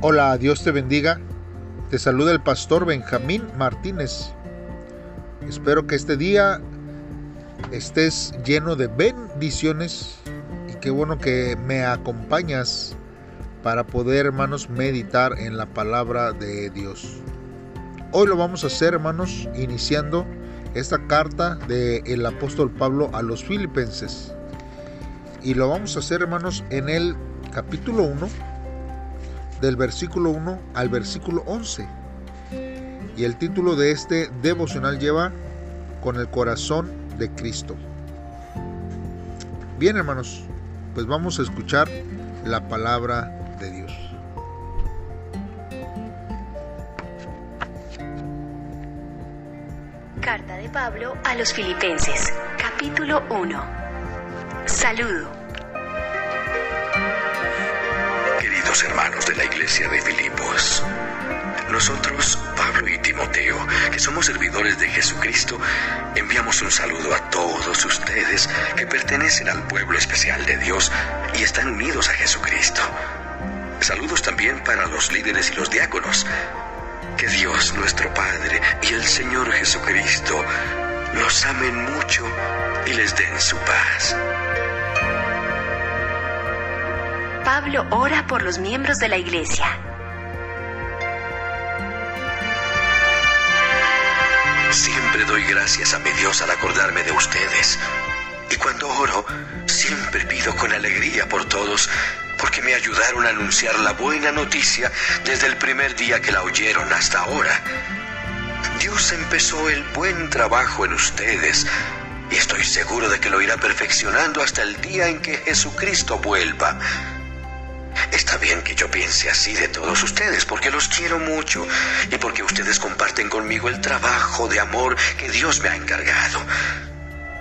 Hola, Dios te bendiga. Te saluda el pastor Benjamín Martínez. Espero que este día estés lleno de bendiciones y qué bueno que me acompañas para poder, hermanos, meditar en la palabra de Dios. Hoy lo vamos a hacer, hermanos, iniciando esta carta del apóstol Pablo a los filipenses. Y lo vamos a hacer, hermanos, en el capítulo 1 del versículo 1 al versículo 11. Y el título de este devocional lleva con el corazón de Cristo. Bien hermanos, pues vamos a escuchar la palabra de Dios. Carta de Pablo a los Filipenses, capítulo 1. Saludo. Hermanos de la iglesia de Filipos. Nosotros, Pablo y Timoteo, que somos servidores de Jesucristo, enviamos un saludo a todos ustedes que pertenecen al pueblo especial de Dios y están unidos a Jesucristo. Saludos también para los líderes y los diáconos. Que Dios nuestro Padre y el Señor Jesucristo los amen mucho y les den su paz. Pablo ora por los miembros de la iglesia. Siempre doy gracias a mi Dios al acordarme de ustedes. Y cuando oro, siempre pido con alegría por todos, porque me ayudaron a anunciar la buena noticia desde el primer día que la oyeron hasta ahora. Dios empezó el buen trabajo en ustedes y estoy seguro de que lo irá perfeccionando hasta el día en que Jesucristo vuelva. Está bien que yo piense así de todos ustedes, porque los quiero mucho y porque ustedes comparten conmigo el trabajo de amor que Dios me ha encargado.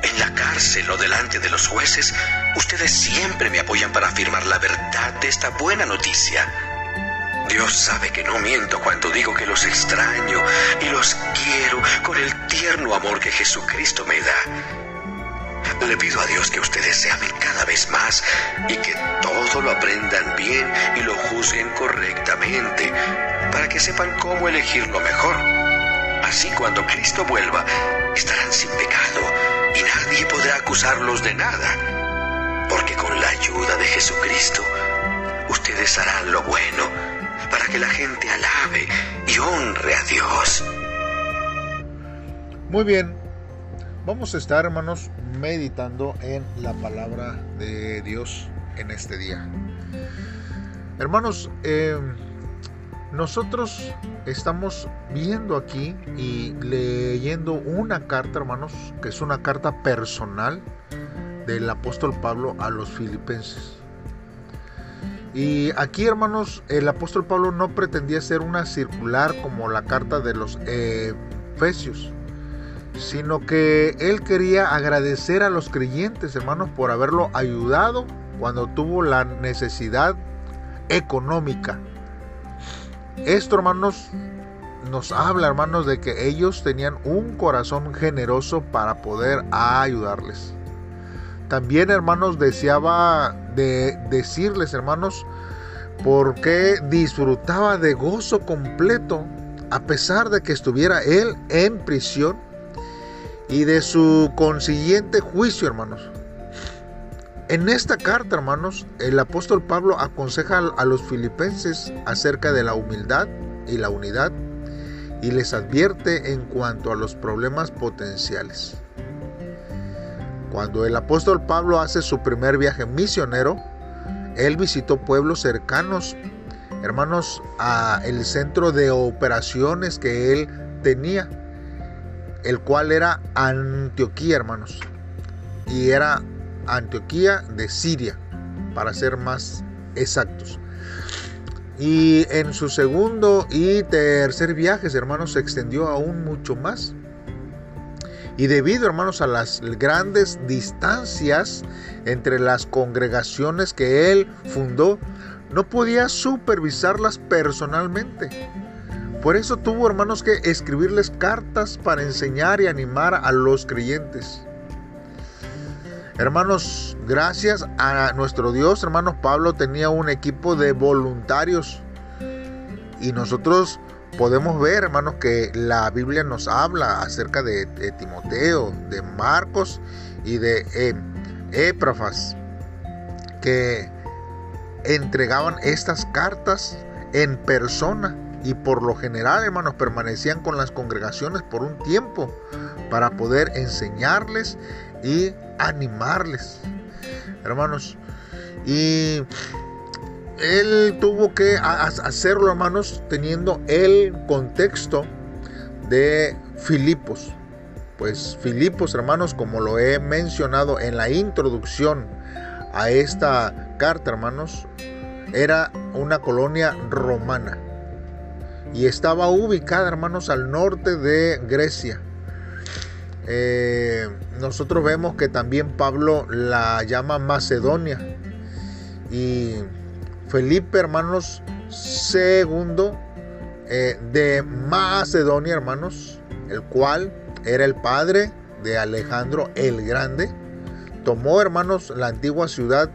En la cárcel o delante de los jueces, ustedes siempre me apoyan para afirmar la verdad de esta buena noticia. Dios sabe que no miento cuando digo que los extraño y los quiero con el tierno amor que Jesucristo me da. Le pido a Dios que ustedes se amen cada vez más y que todo lo aprendan bien y lo juzguen correctamente para que sepan cómo elegir lo mejor. Así cuando Cristo vuelva, estarán sin pecado y nadie podrá acusarlos de nada. Porque con la ayuda de Jesucristo, ustedes harán lo bueno para que la gente alabe y honre a Dios. Muy bien, vamos a estar hermanos meditando en la palabra de Dios en este día. Hermanos, eh, nosotros estamos viendo aquí y leyendo una carta, hermanos, que es una carta personal del apóstol Pablo a los filipenses. Y aquí, hermanos, el apóstol Pablo no pretendía ser una circular como la carta de los Efesios sino que él quería agradecer a los creyentes, hermanos, por haberlo ayudado cuando tuvo la necesidad económica. Esto, hermanos, nos habla, hermanos, de que ellos tenían un corazón generoso para poder ayudarles. También, hermanos, deseaba de decirles, hermanos, porque disfrutaba de gozo completo a pesar de que estuviera él en prisión y de su consiguiente juicio, hermanos. En esta carta, hermanos, el apóstol Pablo aconseja a los filipenses acerca de la humildad y la unidad y les advierte en cuanto a los problemas potenciales. Cuando el apóstol Pablo hace su primer viaje misionero, él visitó pueblos cercanos, hermanos, a el centro de operaciones que él tenía el cual era Antioquía, hermanos. Y era Antioquía de Siria, para ser más exactos. Y en su segundo y tercer viajes, hermanos, se extendió aún mucho más. Y debido, hermanos, a las grandes distancias entre las congregaciones que él fundó, no podía supervisarlas personalmente. Por eso tuvo, hermanos, que escribirles cartas para enseñar y animar a los creyentes. Hermanos, gracias a nuestro Dios, hermanos, Pablo tenía un equipo de voluntarios Y nosotros podemos ver, hermanos, que la Biblia nos habla acerca de, Timoteo, de Marcos y de eh, Éprafas, que entregaban estas cartas en persona y por lo general, hermanos, permanecían con las congregaciones por un tiempo para poder enseñarles y animarles. Hermanos, y él tuvo que hacerlo, hermanos, teniendo el contexto de Filipos. Pues Filipos, hermanos, como lo he mencionado en la introducción a esta carta, hermanos, era una colonia romana y estaba ubicada, hermanos, al norte de Grecia. Eh, nosotros vemos que también Pablo la llama Macedonia y Felipe, hermanos, segundo eh, de Macedonia, hermanos, el cual era el padre de Alejandro el Grande, tomó, hermanos, la antigua ciudad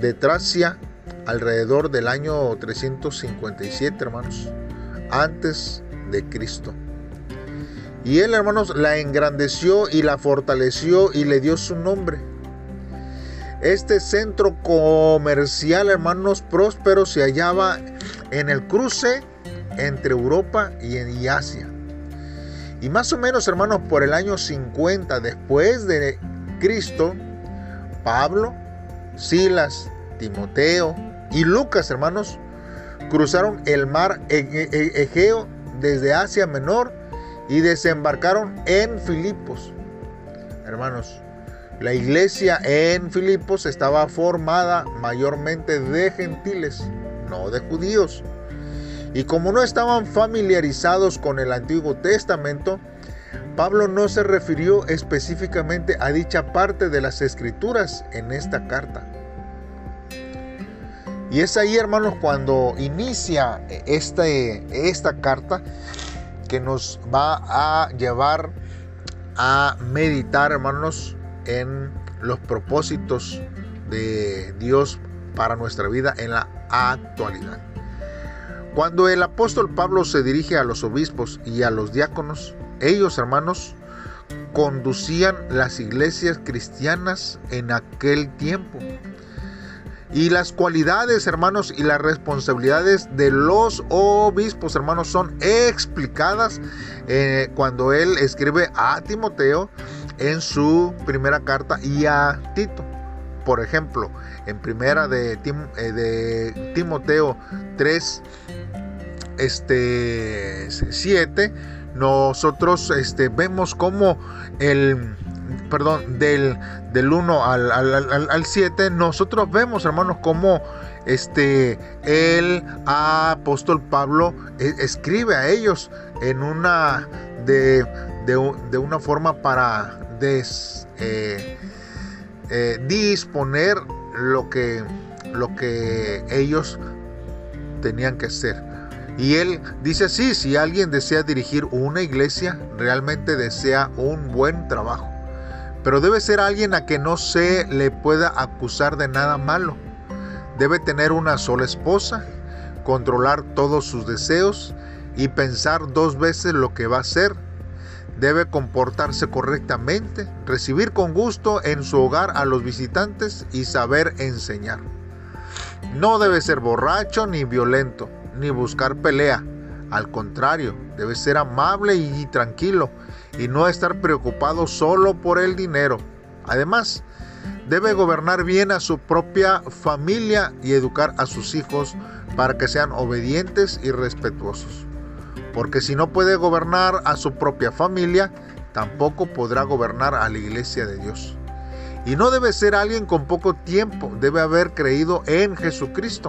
de Tracia alrededor del año 357, hermanos, antes de Cristo. Y él, hermanos, la engrandeció y la fortaleció y le dio su nombre este centro comercial, hermanos, próspero se hallaba en el cruce entre Europa y Asia. Y más o menos, hermanos, por el año 50 después de Cristo, Pablo, Silas, Timoteo y Lucas, hermanos, cruzaron el mar Egeo desde Asia Menor y desembarcaron en Filipos. Hermanos, la iglesia en Filipos estaba formada mayormente de gentiles, no de judíos. Y como no estaban familiarizados con el Antiguo Testamento, Pablo no se refirió específicamente a dicha parte de las escrituras en esta carta. Y es ahí, hermanos, cuando inicia este, esta carta que nos va a llevar a meditar, hermanos, en los propósitos de Dios para nuestra vida en la actualidad. Cuando el apóstol Pablo se dirige a los obispos y a los diáconos, ellos hermanos conducían las iglesias cristianas en aquel tiempo. Y las cualidades, hermanos, y las responsabilidades de los obispos, hermanos, son explicadas eh, cuando él escribe a Timoteo en su primera carta y a Tito. Por ejemplo, en primera de, eh, Timoteo 3, este, 7, nosotros este, vemos como el, perdón, del, del 1 al, al, 7, nosotros vemos, hermanos, como este, el apóstol Pablo eh, escribe a ellos en una de, de una forma para eh, eh, disponer lo que, lo que ellos tenían que hacer. Y él dice así, si alguien desea dirigir una iglesia, realmente desea un buen trabajo. Pero debe ser alguien a que no se le pueda acusar de nada malo. Debe tener una sola esposa, controlar todos sus deseos y pensar dos veces lo que va a hacer Debe comportarse correctamente, recibir con gusto en su hogar a los visitantes y saber enseñar. No debe ser borracho ni violento, ni buscar pelea. Al contrario, debe ser amable y tranquilo y no estar preocupado solo por el dinero. Además, debe gobernar bien a su propia familia y educar a sus hijos para que sean obedientes y respetuosos porque si no puede gobernar a su propia familia, tampoco podrá gobernar a la iglesia de Dios. Y no debe ser alguien con poco tiempo, debe haber creído en Jesucristo,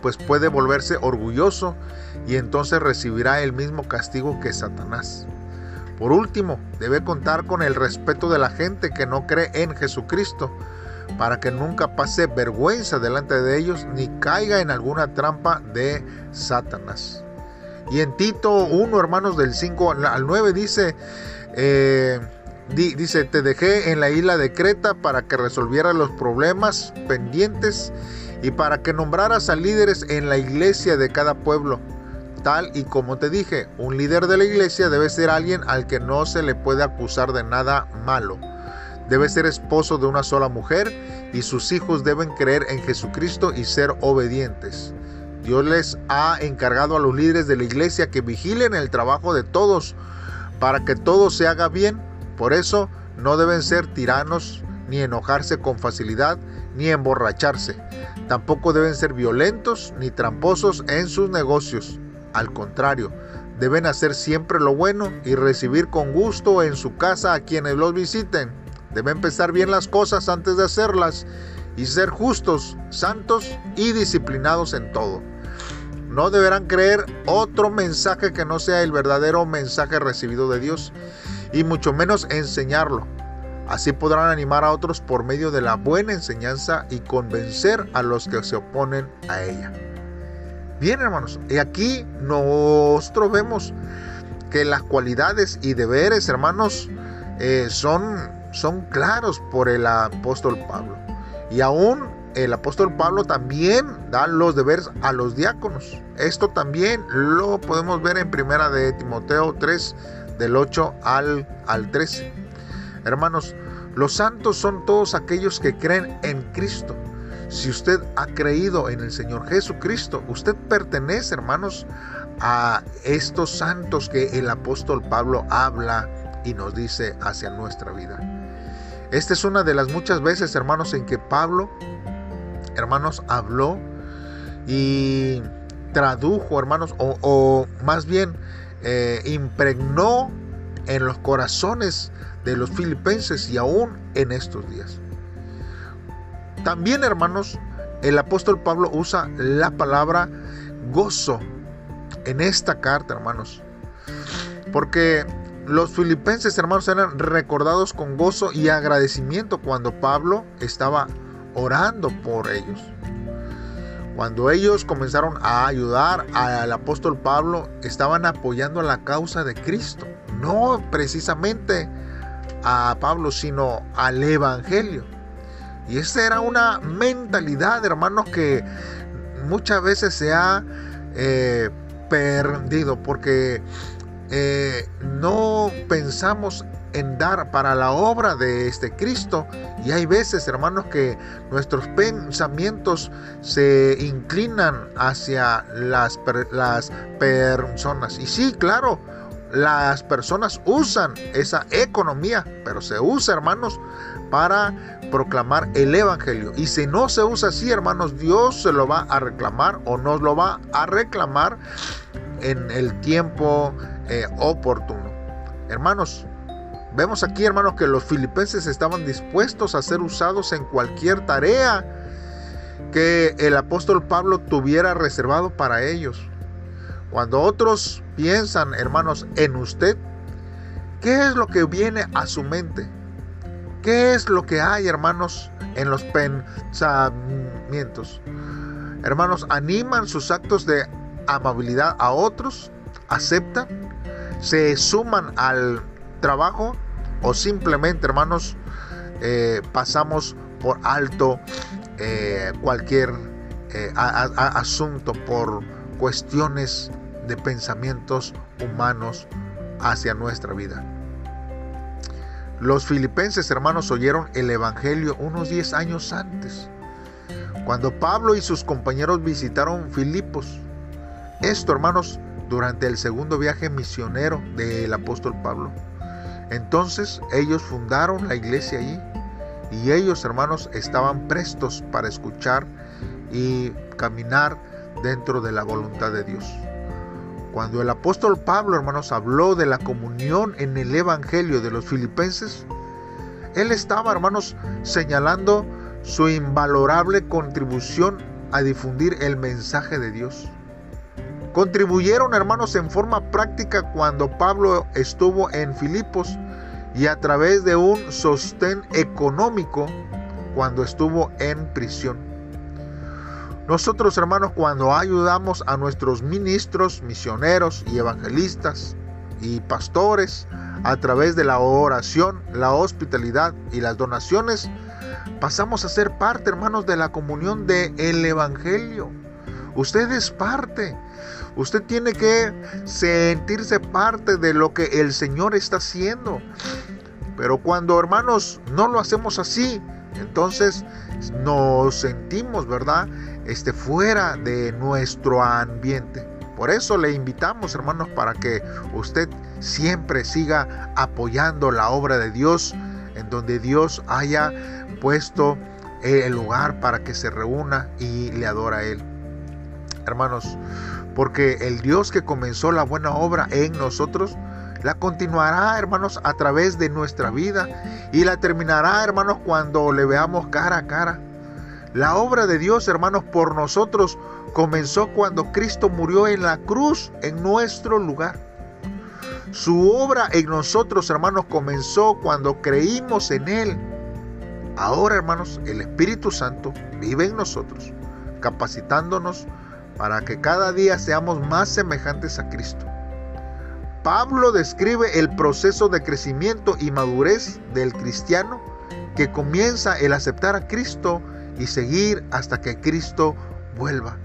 pues puede volverse orgulloso y entonces recibirá el mismo castigo que Satanás. Por último, debe contar con el respeto de la gente que no cree en Jesucristo, para que nunca pase vergüenza delante de ellos ni caiga en alguna trampa de Satanás. Y en Tito 1, hermanos, del 5 al 9 dice, eh, dice, te dejé en la isla de Creta para que resolviera los problemas pendientes y para que nombraras a líderes en la iglesia de cada pueblo. Tal y como te dije, un líder de la iglesia debe ser alguien al que no se le puede acusar de nada malo. Debe ser esposo de una sola mujer y sus hijos deben creer en Jesucristo y ser obedientes. Dios les ha encargado a los líderes de la iglesia que vigilen el trabajo de todos para que todo se haga bien. Por eso no deben ser tiranos, ni enojarse con facilidad, ni emborracharse. Tampoco deben ser violentos ni tramposos en sus negocios. Al contrario, deben hacer siempre lo bueno y recibir con gusto en su casa a quienes los visiten. Deben empezar bien las cosas antes de hacerlas y ser justos, santos y disciplinados en todo. No deberán creer otro mensaje que no sea el verdadero mensaje recibido de Dios y mucho menos enseñarlo. Así podrán animar a otros por medio de la buena enseñanza y convencer a los que se oponen a ella. Bien hermanos, y aquí nosotros vemos que las cualidades y deberes hermanos eh, son, son claros por el apóstol Pablo. Y aún el apóstol Pablo también da los deberes a los diáconos. Esto también lo podemos ver en primera de Timoteo 3 del 8 al, al 13. Hermanos, los santos son todos aquellos que creen en Cristo. Si usted ha creído en el Señor Jesucristo, usted pertenece, hermanos, a estos santos que el apóstol Pablo habla y nos dice hacia nuestra vida. Esta es una de las muchas veces, hermanos, en que Pablo, hermanos, habló y tradujo, hermanos, o, más bien eh, impregnó en los corazones de los filipenses y aún en estos días. También, hermanos, el apóstol Pablo usa la palabra gozo en esta carta, hermanos. Porque los filipenses, hermanos, eran recordados con gozo y agradecimiento cuando Pablo estaba orando por ellos. Cuando ellos comenzaron a ayudar al apóstol Pablo, estaban apoyando la causa de Cristo, no precisamente a Pablo, sino al Evangelio. Y esa era una mentalidad, hermanos, que muchas veces se ha eh, perdido porque eh, no pensamos en dar para la obra de este Cristo. Y hay veces, hermanos, que nuestros pensamientos se inclinan hacia las, las personas. Y sí, claro, las personas usan esa economía, pero se usa, hermanos, para proclamar el Evangelio. Y si no se usa así, hermanos, Dios se lo va a reclamar o nos lo va a reclamar en el tiempo eh, oportuno. Hermanos, vemos aquí, hermanos, que los filipenses estaban dispuestos a ser usados en cualquier tarea que el apóstol Pablo tuviera reservado para ellos. Cuando otros piensan, hermanos, en usted, ¿qué es lo que viene a su mente? ¿Qué es lo que hay, hermanos, en los pensamientos? Hermanos, animan sus actos de amabilidad a otros, aceptan, se suman al trabajo o simplemente, hermanos, eh, pasamos por alto eh, cualquier eh, asunto por cuestiones de pensamientos humanos hacia nuestra vida. Los filipenses hermanos oyeron el Evangelio unos 10 años antes, cuando Pablo y sus compañeros visitaron Filipos. Esto hermanos durante el segundo viaje misionero del apóstol Pablo. Entonces ellos fundaron la iglesia allí y ellos hermanos estaban prestos para escuchar y caminar dentro de la voluntad de Dios. Cuando el apóstol Pablo, hermanos, habló de la comunión en el Evangelio de los filipenses, él estaba, hermanos, señalando su invalorable contribución a difundir el mensaje de Dios. Contribuyeron, hermanos, en forma práctica cuando Pablo estuvo en Filipos y a través de un sostén económico cuando estuvo en prisión. Nosotros, hermanos, cuando ayudamos a nuestros ministros, misioneros y evangelistas y pastores a través de la oración, la hospitalidad y las donaciones, pasamos a ser parte, hermanos, de la comunión del el Evangelio. Usted es parte. Usted tiene que sentirse parte de lo que el Señor está haciendo. Pero cuando, hermanos, no lo hacemos así, entonces nos sentimos, ¿verdad? Este fuera de nuestro ambiente. Por eso le invitamos, hermanos, para que usted siempre siga apoyando la obra de Dios, en donde Dios haya puesto el lugar para que se reúna y le adora a Él. Hermanos, porque el Dios que comenzó la buena obra en nosotros, la continuará, hermanos, a través de nuestra vida y la terminará, hermanos, cuando le veamos cara a cara. La obra de Dios, hermanos, por nosotros comenzó cuando Cristo murió en la cruz en nuestro lugar. Su obra en nosotros, hermanos, comenzó cuando creímos en Él. Ahora, hermanos, el Espíritu Santo vive en nosotros, capacitándonos para que cada día seamos más semejantes a Cristo. Pablo describe el proceso de crecimiento y madurez del cristiano que comienza el aceptar a Cristo y seguir hasta que Cristo vuelva.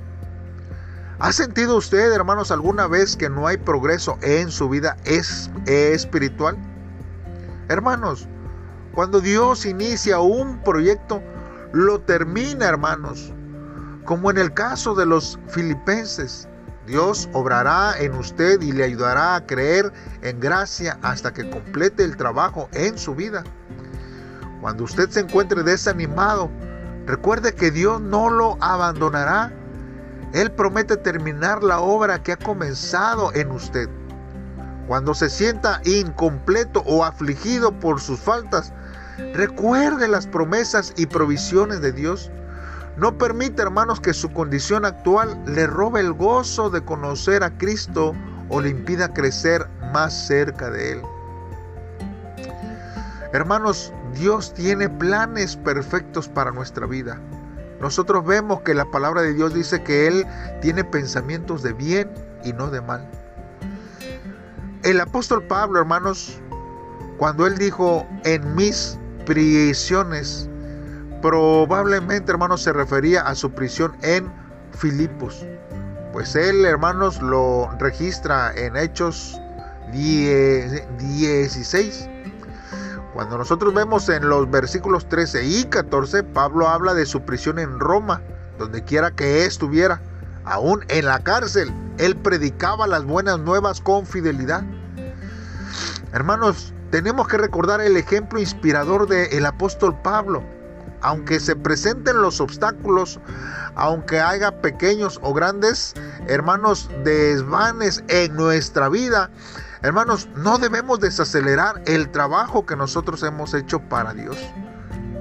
¿Ha sentido usted, hermanos, alguna vez que no hay progreso en su vida espiritual? Hermanos, cuando Dios inicia un proyecto, lo termina, hermanos. Como en el caso de los filipenses, Dios obrará en usted y le ayudará a creer en gracia hasta que complete el trabajo en su vida. Cuando usted se encuentre desanimado, recuerde que Dios no lo abandonará él promete terminar la obra que ha comenzado en usted. Cuando se sienta incompleto o afligido por sus faltas, recuerde las promesas y provisiones de Dios. No permita, hermanos, que su condición actual le robe el gozo de conocer a Cristo o le impida crecer más cerca de Él. Hermanos, Dios tiene planes perfectos para nuestra vida. Nosotros vemos que la palabra de Dios dice que Él tiene pensamientos de bien y no de mal. El apóstol Pablo, hermanos, cuando él dijo en mis prisiones, probablemente, hermanos, se refería a su prisión en Filipos. Pues él, hermanos, lo registra en Hechos 16 cuando nosotros vemos en los versículos 13 y 14, Pablo habla de su prisión en Roma, donde quiera que estuviera, aún en la cárcel, él predicaba las buenas nuevas con fidelidad. Hermanos, tenemos que recordar el ejemplo inspirador del apóstol Pablo. Aunque se presenten los obstáculos, aunque haya pequeños o grandes, hermanos, desvanes en nuestra vida, Hermanos, no debemos desacelerar el trabajo que nosotros hemos hecho para Dios.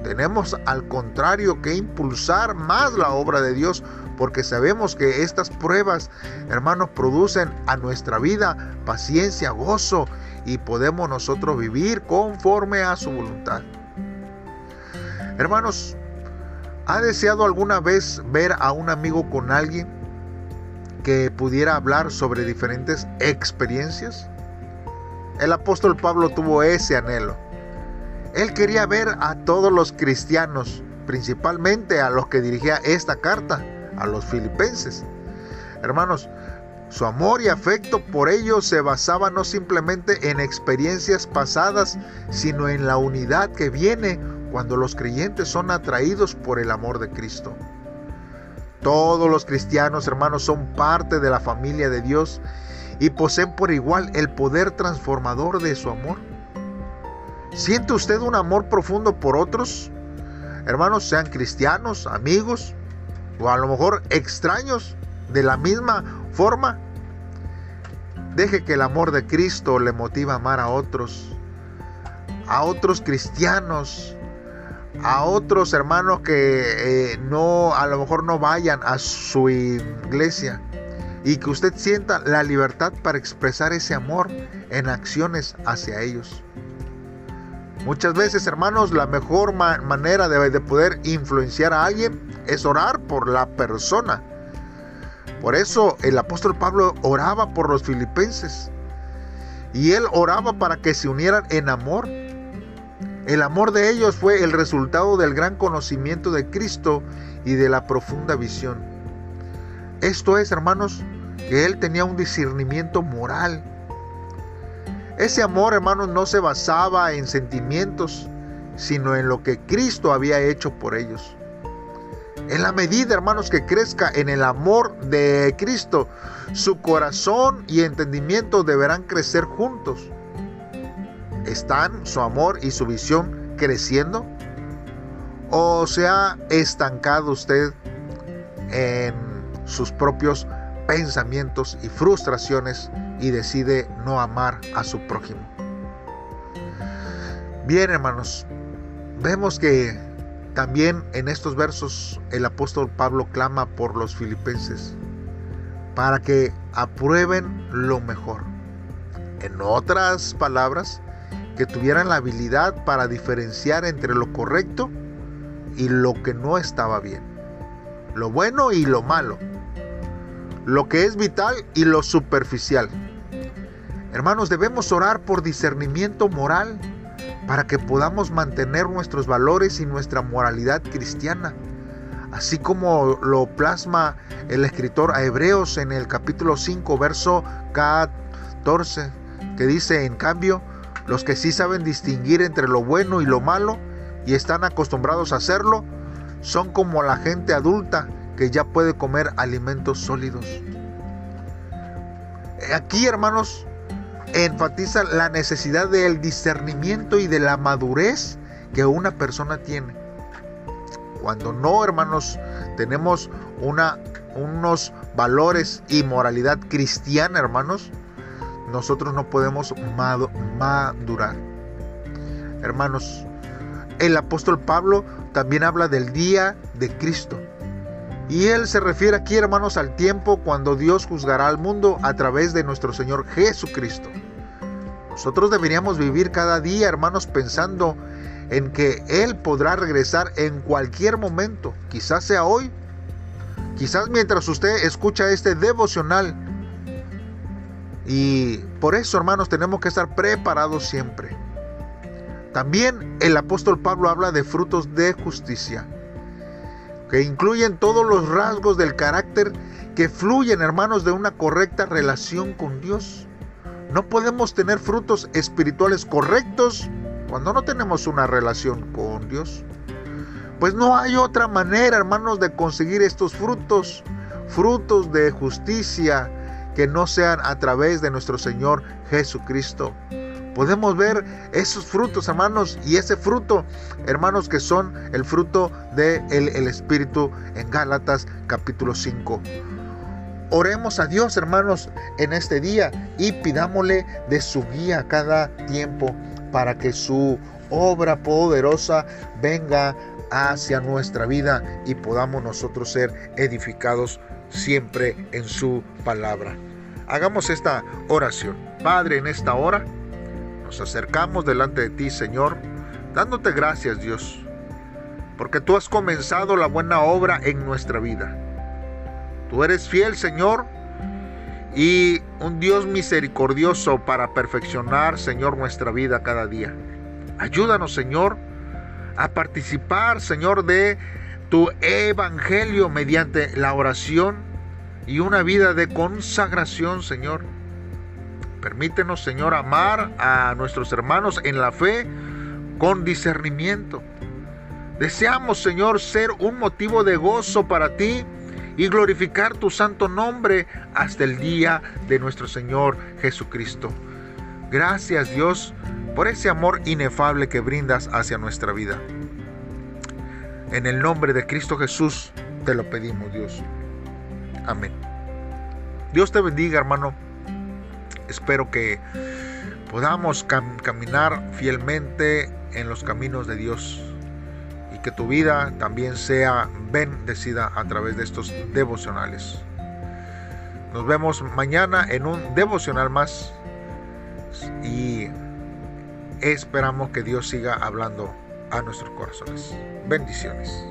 Tenemos al contrario que impulsar más la obra de Dios porque sabemos que estas pruebas, hermanos, producen a nuestra vida paciencia, gozo y podemos nosotros vivir conforme a su voluntad. Hermanos, ¿ha deseado alguna vez ver a un amigo con alguien que pudiera hablar sobre diferentes experiencias? El apóstol Pablo tuvo ese anhelo. Él quería ver a todos los cristianos, principalmente a los que dirigía esta carta, a los filipenses. Hermanos, su amor y afecto por ellos se basaba no simplemente en experiencias pasadas, sino en la unidad que viene cuando los creyentes son atraídos por el amor de Cristo. Todos los cristianos, hermanos, son parte de la familia de Dios y poseen por igual el poder transformador de su amor. ¿Siente usted un amor profundo por otros? Hermanos, sean cristianos, amigos o a lo mejor extraños de la misma forma. Deje que el amor de Cristo le motive a amar a otros, a otros cristianos, a otros hermanos que eh, no, a lo mejor no vayan a su iglesia y que usted sienta la libertad para expresar ese amor en acciones hacia ellos. Muchas veces, hermanos, la mejor manera de, de poder influenciar a alguien es orar por la persona. Por eso el apóstol Pablo oraba por los filipenses. Y él oraba para que se unieran en amor. El amor de ellos fue el resultado del gran conocimiento de Cristo y de la profunda visión. Esto es, hermanos, que Él tenía un discernimiento moral. Ese amor, hermanos, no se basaba en sentimientos, sino en lo que Cristo había hecho por ellos. En la medida, hermanos, que crezca en el amor de Cristo, su corazón y entendimiento deberán crecer juntos. ¿Están su amor y su visión creciendo? ¿O se ha estancado usted en sus propios pensamientos y frustraciones y decide no amar a su prójimo? Bien, hermanos, vemos que también en estos versos el apóstol Pablo clama por los filipenses para que aprueben lo mejor. En otras palabras, que tuvieran la habilidad para diferenciar entre lo correcto y lo que no estaba bien, lo bueno y lo malo, lo que es vital y lo superficial. Hermanos, debemos orar por discernimiento moral para que podamos mantener nuestros valores y nuestra moralidad cristiana, así como lo plasma el escritor a Hebreos en el capítulo 5, verso 14, que dice, en cambio, los que sí saben distinguir entre lo bueno y lo malo y están acostumbrados a hacerlo, son como la gente adulta que ya puede comer alimentos sólidos. Aquí, hermanos, enfatiza la necesidad del discernimiento y de la madurez que una persona tiene. Cuando no, hermanos, tenemos una, unos valores y moralidad cristiana, hermanos, nosotros no podemos madurar. Hermanos, el apóstol Pablo también habla del día de Cristo. Y él se refiere aquí, hermanos, al tiempo cuando Dios juzgará al mundo a través de nuestro Señor Jesucristo. Nosotros deberíamos vivir cada día, hermanos, pensando en que Él podrá regresar en cualquier momento. Quizás sea hoy. Quizás mientras usted escucha este devocional. Y por eso, hermanos, tenemos que estar preparados siempre. También el apóstol Pablo habla de frutos de justicia que incluyen todos los rasgos del carácter que fluyen, hermanos, de una correcta relación con Dios. No podemos tener frutos espirituales correctos cuando no tenemos una relación con Dios. Pues no hay otra manera, hermanos, de conseguir estos frutos, frutos de justicia, que no sean a través de nuestro Señor Jesucristo podemos ver esos frutos, hermanos, y ese fruto, hermanos, que son el fruto del el Espíritu en Gálatas capítulo 5. Oremos a Dios, hermanos, en este día y pidámosle de su guía cada tiempo para que su obra poderosa venga hacia nuestra vida y podamos nosotros ser edificados siempre en su palabra. Hagamos esta oración. Padre, en esta hora nos acercamos delante de ti, Señor, dándote gracias, Dios, porque tú has comenzado la buena obra en nuestra vida. Tú eres fiel, Señor, y un Dios misericordioso para perfeccionar, Señor, nuestra vida cada día. Ayúdanos, Señor, a participar, Señor, de tu evangelio mediante la oración y una vida de consagración, Señor. Permítenos, Señor, amar a nuestros hermanos en la fe con discernimiento. Deseamos, Señor, ser un motivo de gozo para ti y glorificar tu santo nombre hasta el día de nuestro Señor Jesucristo. Gracias, Dios, por ese amor inefable que brindas hacia nuestra vida. En el nombre de Cristo Jesús te lo pedimos, Dios. Amén. Dios te bendiga, hermano espero que podamos caminar fielmente en los caminos de Dios y que tu vida también sea bendecida a través de estos devocionales. Nos vemos mañana en un devocional más y esperamos que Dios siga hablando a nuestros corazones. Bendiciones.